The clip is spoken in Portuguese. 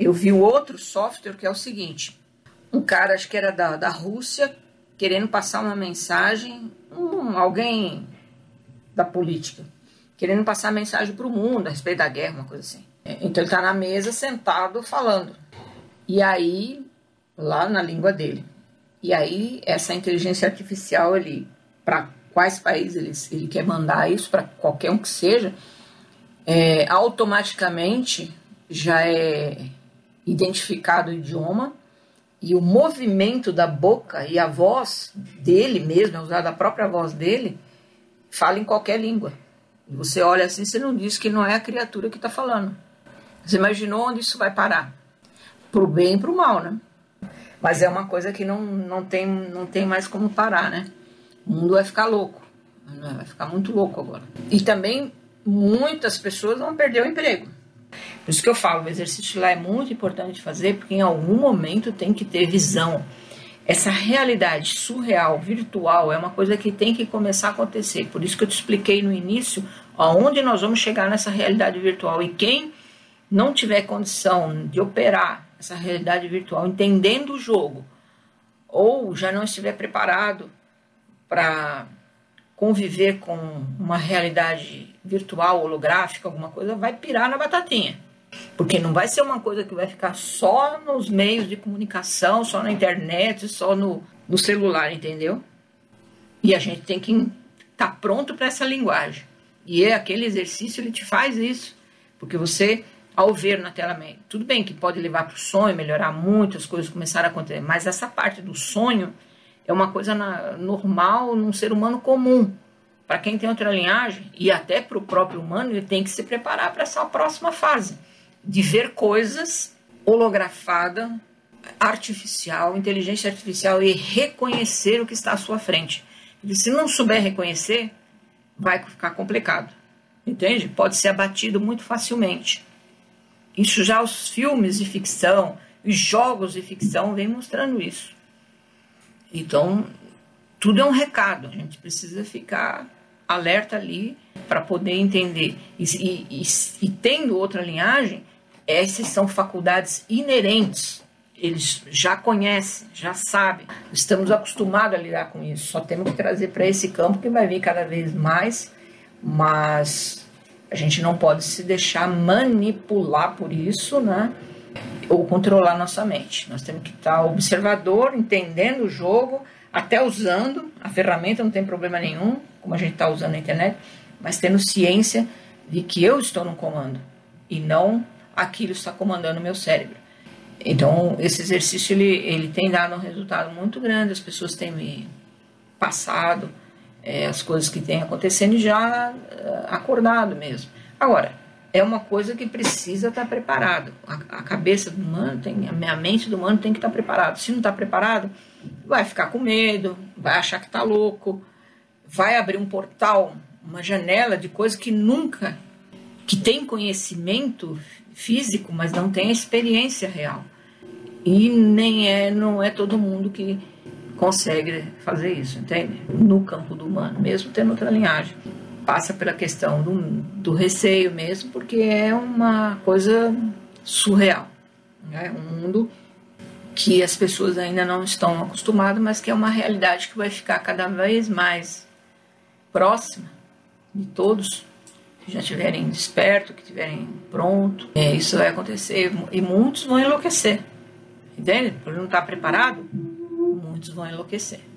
Eu vi outro software que é o seguinte: um cara, acho que era da, da Rússia, querendo passar uma mensagem, um, alguém da política, querendo passar mensagem para o mundo a respeito da guerra, uma coisa assim. Então ele está na mesa sentado falando. E aí, lá na língua dele. E aí, essa inteligência artificial, ele, para quais países ele, ele quer mandar isso, para qualquer um que seja, é, automaticamente já é identificado o idioma e o movimento da boca e a voz dele mesmo, é usada a própria voz dele, fala em qualquer língua. Você olha assim, você não diz que não é a criatura que está falando. Você imaginou onde isso vai parar? Para o bem e para o mal, né? Mas é uma coisa que não, não, tem, não tem mais como parar, né? O mundo vai ficar louco. Vai ficar muito louco agora. E também muitas pessoas vão perder o emprego. Por isso que eu falo, o exercício lá é muito importante fazer, porque em algum momento tem que ter visão. Essa realidade surreal, virtual, é uma coisa que tem que começar a acontecer. Por isso que eu te expliquei no início aonde nós vamos chegar nessa realidade virtual. E quem não tiver condição de operar essa realidade virtual, entendendo o jogo, ou já não estiver preparado para conviver com uma realidade virtual, holográfica, alguma coisa, vai pirar na batatinha. Porque não vai ser uma coisa que vai ficar só nos meios de comunicação, só na internet, só no, no celular, entendeu? E a gente tem que estar tá pronto para essa linguagem. E é aquele exercício ele te faz isso, porque você ao ver na tela tudo bem que pode levar para o sonho, melhorar muito, as coisas começarem a acontecer, mas essa parte do sonho é uma coisa na, normal num ser humano comum. Para quem tem outra linhagem e até para o próprio humano, ele tem que se preparar para essa próxima fase de ver coisas holografada, artificial, inteligência artificial e reconhecer o que está à sua frente. E se não souber reconhecer, vai ficar complicado. Entende? Pode ser abatido muito facilmente. Isso já os filmes de ficção, os jogos de ficção vêm mostrando isso. Então, tudo é um recado. A gente precisa ficar alerta ali para poder entender. E, e, e, e tendo outra linhagem, essas são faculdades inerentes. Eles já conhecem, já sabem. Estamos acostumados a lidar com isso. Só temos que trazer para esse campo que vai vir cada vez mais. Mas a gente não pode se deixar manipular por isso, né? Ou controlar nossa mente. Nós temos que estar observador, entendendo o jogo, até usando a ferramenta, não tem problema nenhum, como a gente está usando a internet, mas tendo ciência de que eu estou no comando e não aquilo está comandando o meu cérebro. Então, esse exercício ele, ele tem dado um resultado muito grande, as pessoas têm me passado é, as coisas que têm acontecendo e já é, acordado mesmo. Agora, é uma coisa que precisa estar preparado. A, a, cabeça do humano, tem, a mente do humano tem que estar preparado. Se não está preparado, vai ficar com medo, vai achar que está louco, vai abrir um portal, uma janela de coisa que nunca, que tem conhecimento físico, mas não tem experiência real. E nem é, não é todo mundo que consegue fazer isso, entende? No campo do humano, mesmo tendo outra linhagem. Passa pela questão do, do receio mesmo, porque é uma coisa surreal. É um mundo que as pessoas ainda não estão acostumadas, mas que é uma realidade que vai ficar cada vez mais próxima de todos que já estiverem despertos, que estiverem pronto. É, isso vai acontecer e muitos vão enlouquecer. Entende? Por não estar preparado, muitos vão enlouquecer.